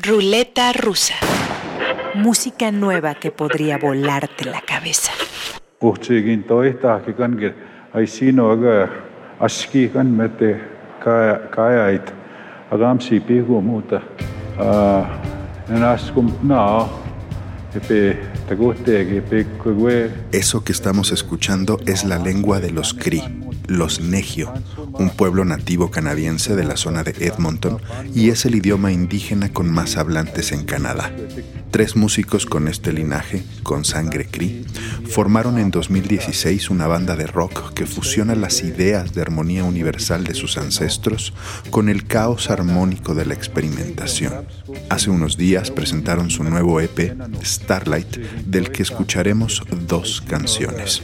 Ruleta rusa. Música nueva que podría volarte la cabeza. Eso que estamos escuchando es la lengua de los Cree, los Negio, un pueblo nativo canadiense de la zona de Edmonton y es el idioma indígena con más hablantes en Canadá. Tres músicos con este linaje, con sangre Cree, formaron en 2016 una banda de rock que fusiona las ideas de armonía universal de sus ancestros con el caos armónico de la experimentación. Hace unos días presentaron su nuevo EP, Starlight, del que escucharemos dos canciones.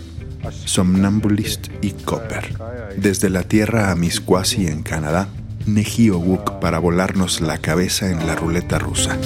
Somnambulist y Copper. Desde la tierra a Misquasi en Canadá, Wook para volarnos la cabeza en la ruleta rusa.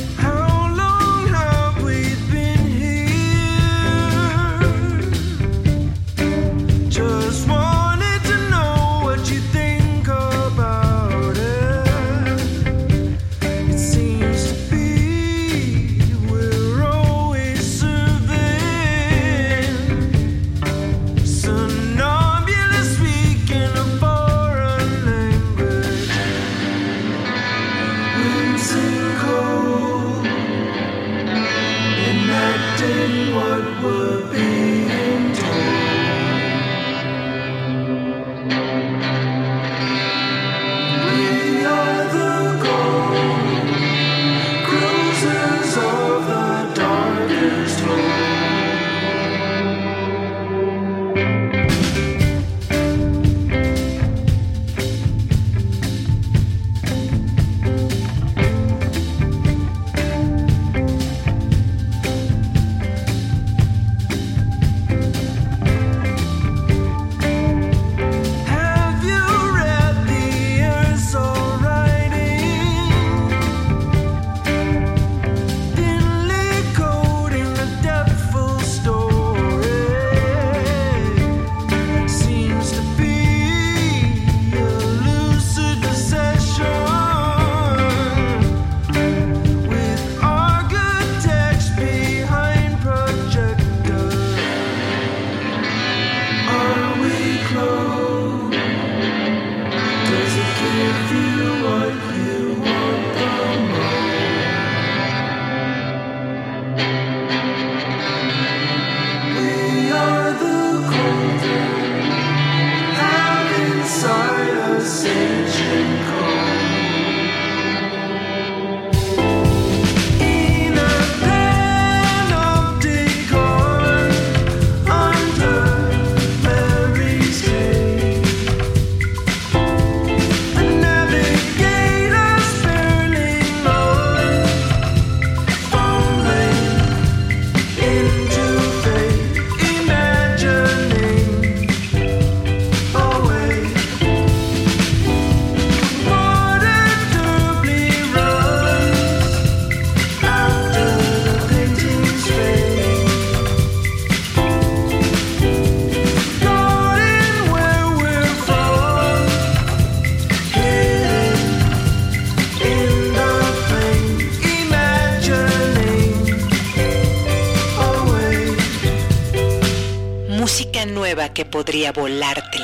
Que podría volarte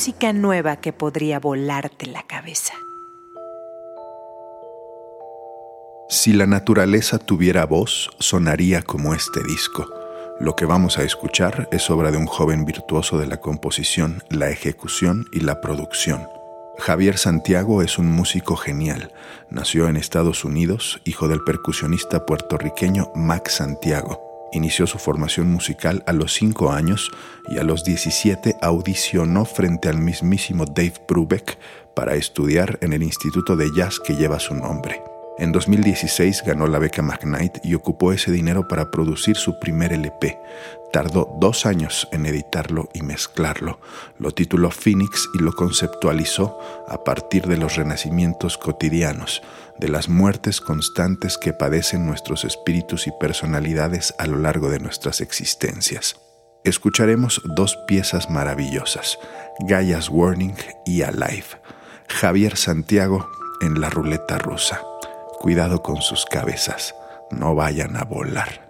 Música nueva que podría volarte la cabeza. Si la naturaleza tuviera voz, sonaría como este disco. Lo que vamos a escuchar es obra de un joven virtuoso de la composición, la ejecución y la producción. Javier Santiago es un músico genial. Nació en Estados Unidos, hijo del percusionista puertorriqueño Max Santiago. Inició su formación musical a los 5 años y a los 17 audicionó frente al mismísimo Dave Brubeck para estudiar en el Instituto de Jazz que lleva su nombre. En 2016 ganó la beca McKnight y ocupó ese dinero para producir su primer LP. Tardó dos años en editarlo y mezclarlo. Lo tituló Phoenix y lo conceptualizó a partir de los renacimientos cotidianos, de las muertes constantes que padecen nuestros espíritus y personalidades a lo largo de nuestras existencias. Escucharemos dos piezas maravillosas, Gaia's Warning y Alive. Javier Santiago en la ruleta rusa. Cuidado con sus cabezas, no vayan a volar.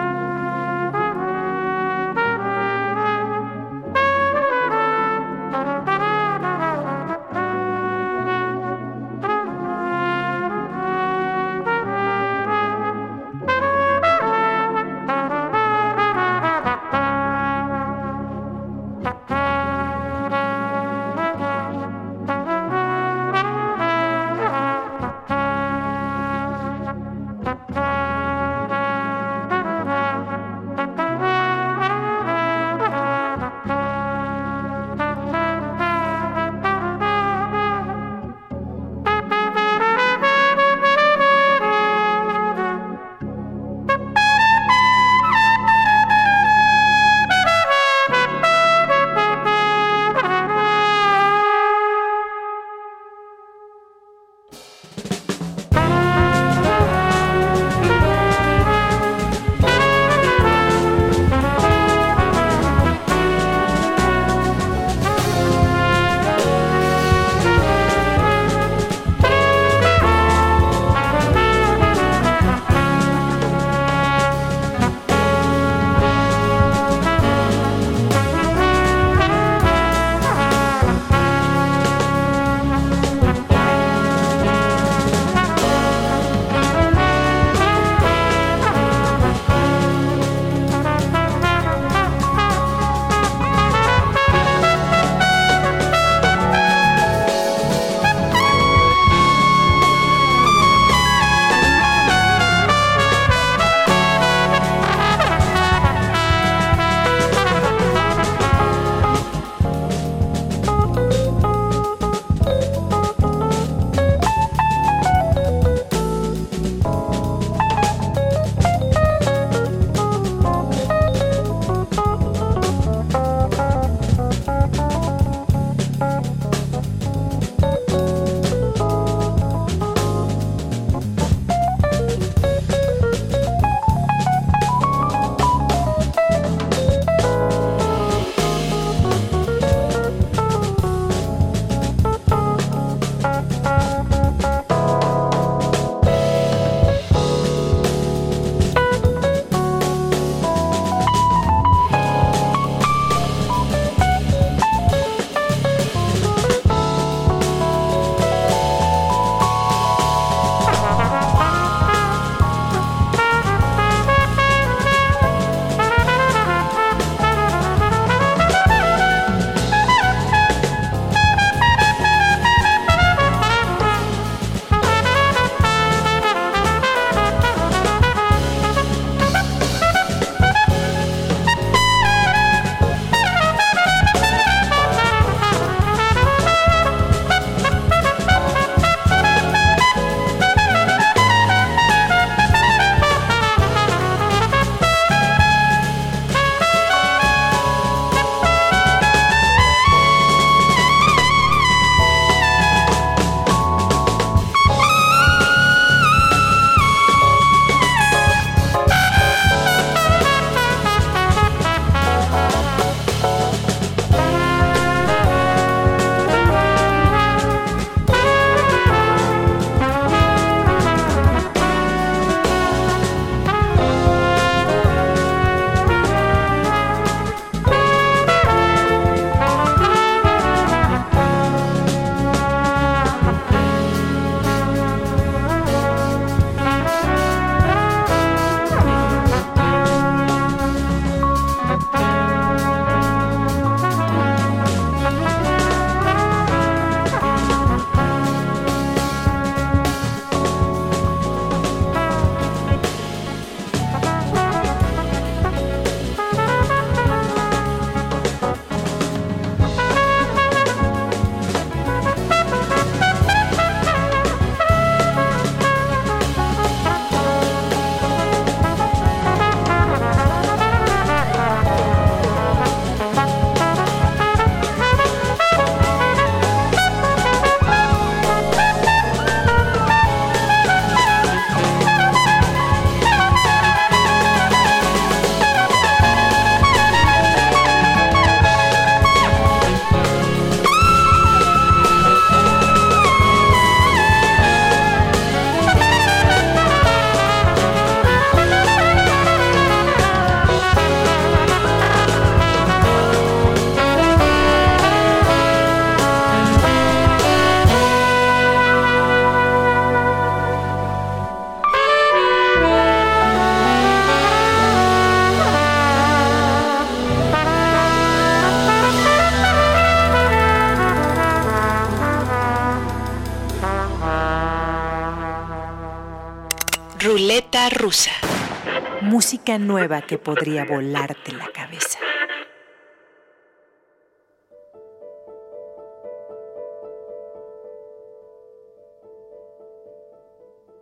Nueva que podría volarte la cabeza.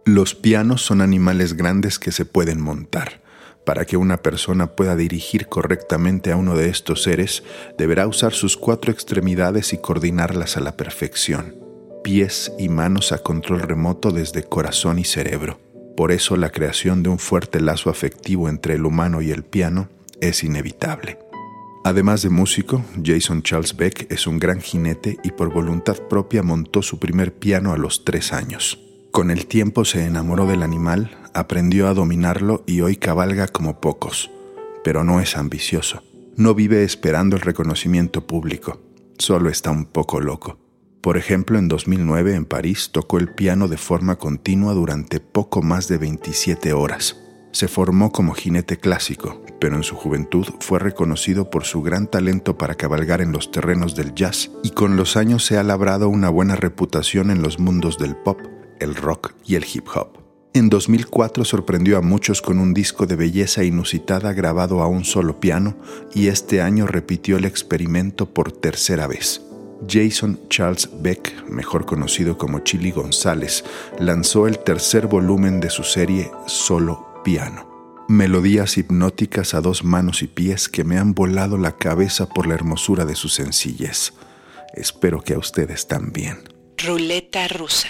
Los pianos son animales grandes que se pueden montar. Para que una persona pueda dirigir correctamente a uno de estos seres, deberá usar sus cuatro extremidades y coordinarlas a la perfección. Pies y manos a control remoto desde corazón y cerebro. Por eso la creación de un fuerte lazo afectivo entre el humano y el piano es inevitable. Además de músico, Jason Charles Beck es un gran jinete y por voluntad propia montó su primer piano a los tres años. Con el tiempo se enamoró del animal, aprendió a dominarlo y hoy cabalga como pocos. Pero no es ambicioso. No vive esperando el reconocimiento público. Solo está un poco loco. Por ejemplo, en 2009 en París tocó el piano de forma continua durante poco más de 27 horas. Se formó como jinete clásico, pero en su juventud fue reconocido por su gran talento para cabalgar en los terrenos del jazz y con los años se ha labrado una buena reputación en los mundos del pop, el rock y el hip hop. En 2004 sorprendió a muchos con un disco de belleza inusitada grabado a un solo piano y este año repitió el experimento por tercera vez. Jason Charles Beck, mejor conocido como Chili González, lanzó el tercer volumen de su serie Solo Piano. Melodías hipnóticas a dos manos y pies que me han volado la cabeza por la hermosura de su sencillez. Espero que a ustedes también. Ruleta rusa.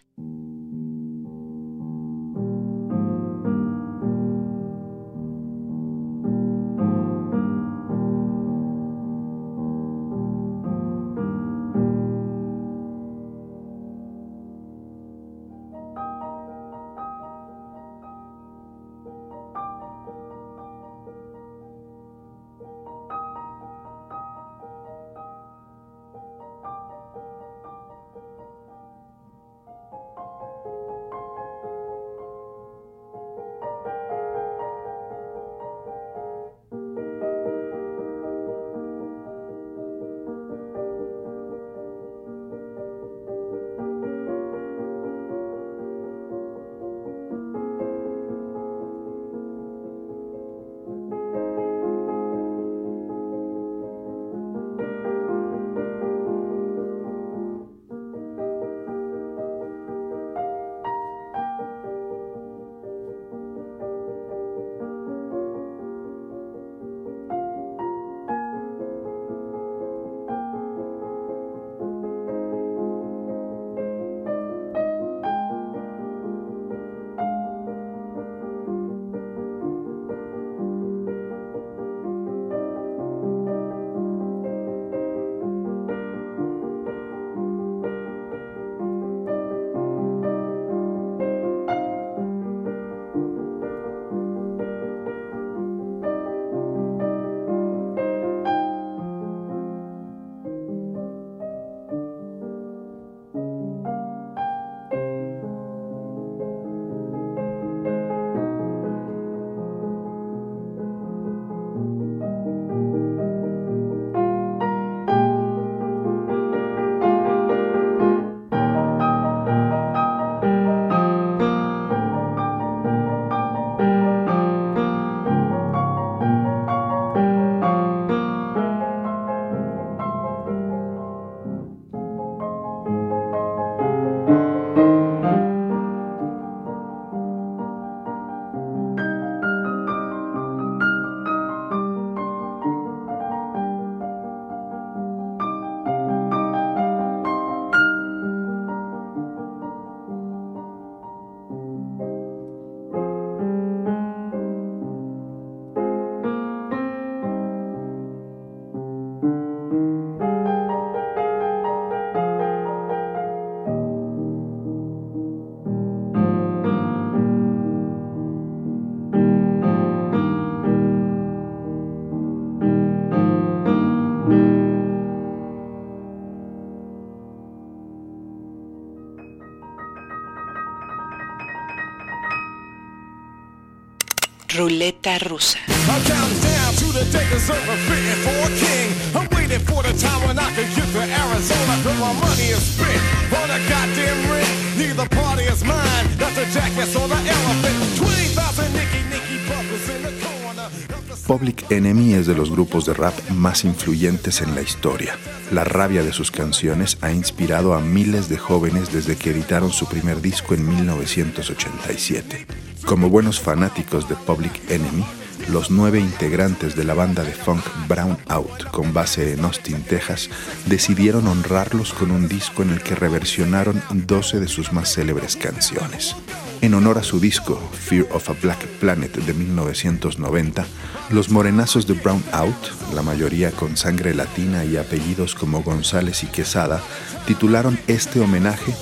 Public Enemy es de los grupos de rap más influyentes en la historia. La rabia de sus canciones ha inspirado a miles de jóvenes desde que editaron su primer disco en 1987. Como buenos fanáticos de Public Enemy, los nueve integrantes de la banda de funk Brown Out, con base en Austin, Texas, decidieron honrarlos con un disco en el que reversionaron 12 de sus más célebres canciones. En honor a su disco Fear of a Black Planet de 1990, los morenazos de Brown Out, la mayoría con sangre latina y apellidos como González y Quesada, titularon este homenaje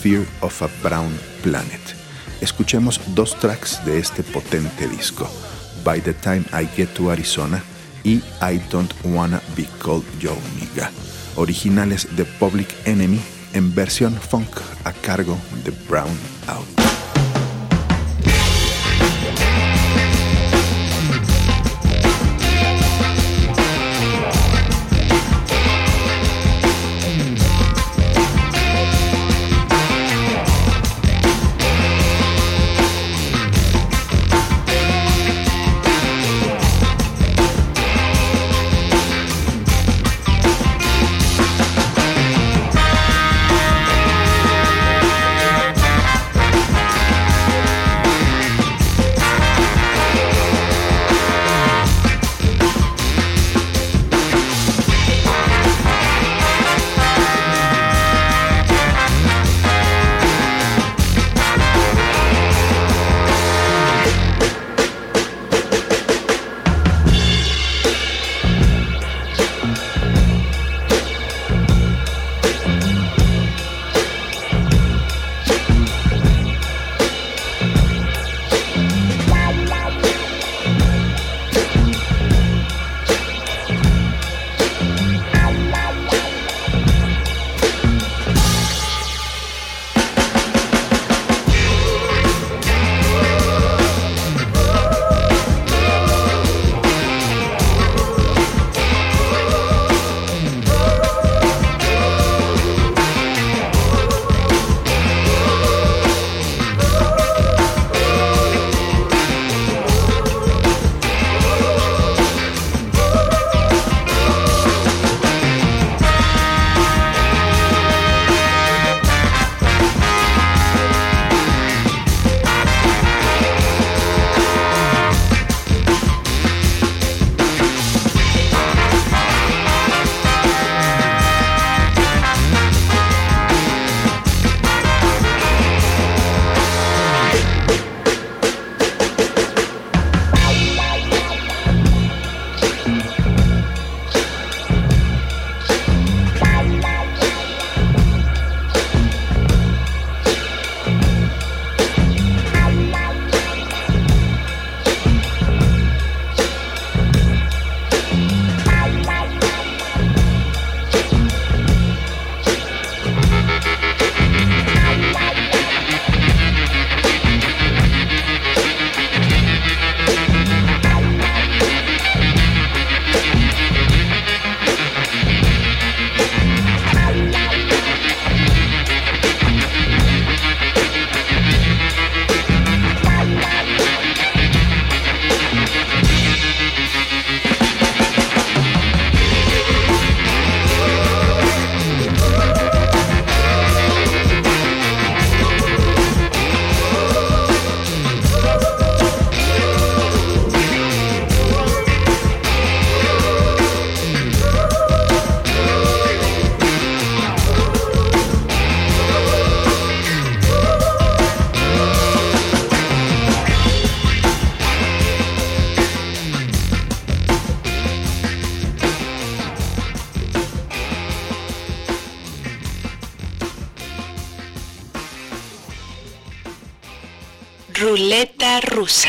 Fear of a Brown Planet. Escuchemos dos tracks de este potente disco, By the Time I Get to Arizona y I Don't Wanna Be Called Your Nigga, originales de Public Enemy en versión funk a cargo de Brown Out. Ruleta rusa.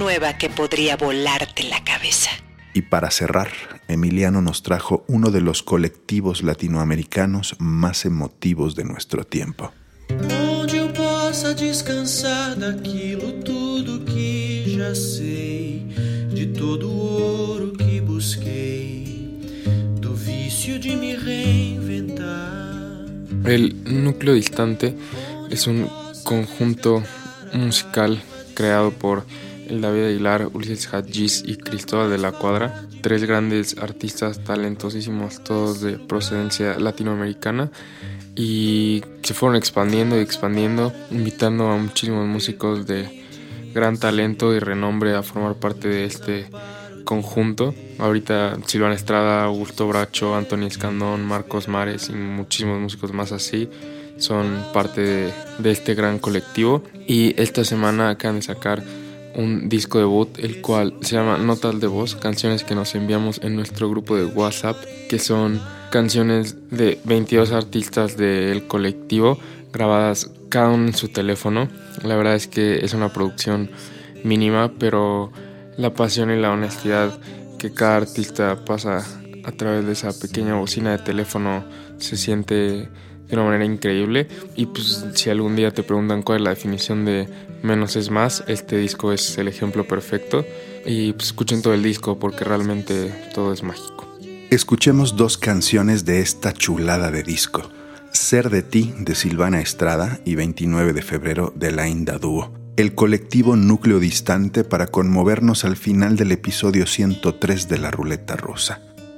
Nueva que podría volarte la cabeza. Y para cerrar, Emiliano nos trajo uno de los colectivos latinoamericanos más emotivos de nuestro tiempo. Onde eu possa descansar daquilo tudo que já sei, de todo o ouro que busquei, do vício de me reinventar. El núcleo distante es un conjunto musical creado por David Aguilar, Ulises Hadjis y Cristóbal de la Cuadra, tres grandes artistas talentosísimos, todos de procedencia latinoamericana, y se fueron expandiendo y expandiendo, invitando a muchísimos músicos de gran talento y renombre a formar parte de este conjunto. Ahorita Silvana Estrada, Augusto Bracho, Antonio Escandón, Marcos Mares y muchísimos músicos más así son parte de, de este gran colectivo. Y esta semana acaban de sacar un disco debut, el cual se llama Notas de Voz, canciones que nos enviamos en nuestro grupo de WhatsApp, que son canciones de 22 artistas del colectivo, grabadas cada uno en su teléfono. La verdad es que es una producción mínima, pero la pasión y la honestidad que cada artista pasa a través de esa pequeña bocina de teléfono se siente de una manera increíble. Y pues si algún día te preguntan cuál es la definición de menos es más, este disco es el ejemplo perfecto. Y pues, escuchen todo el disco porque realmente todo es mágico. Escuchemos dos canciones de esta chulada de disco. Ser de ti de Silvana Estrada y 29 de febrero de la Inda Dúo el colectivo Núcleo Distante para conmovernos al final del episodio 103 de La Ruleta Rosa.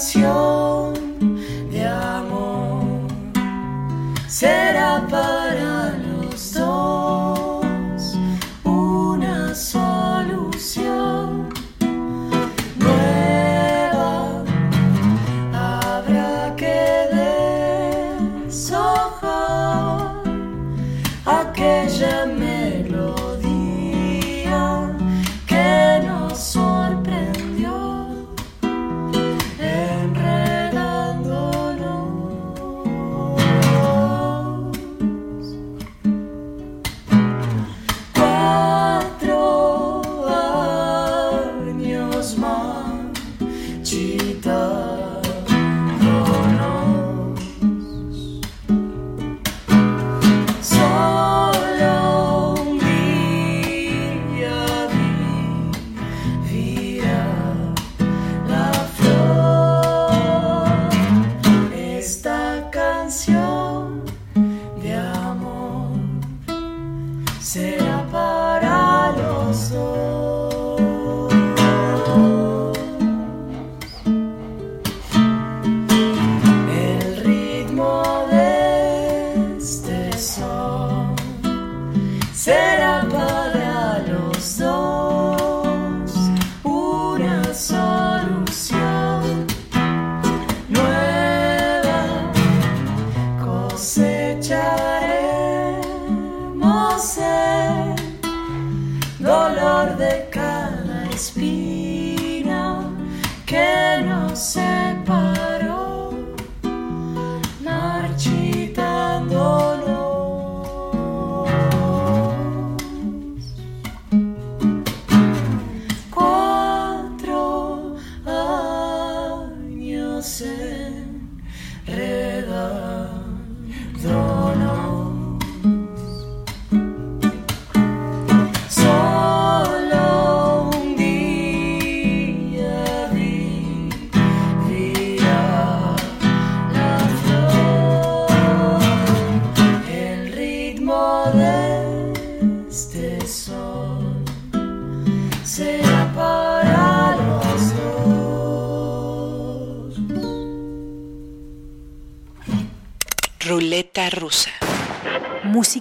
canción.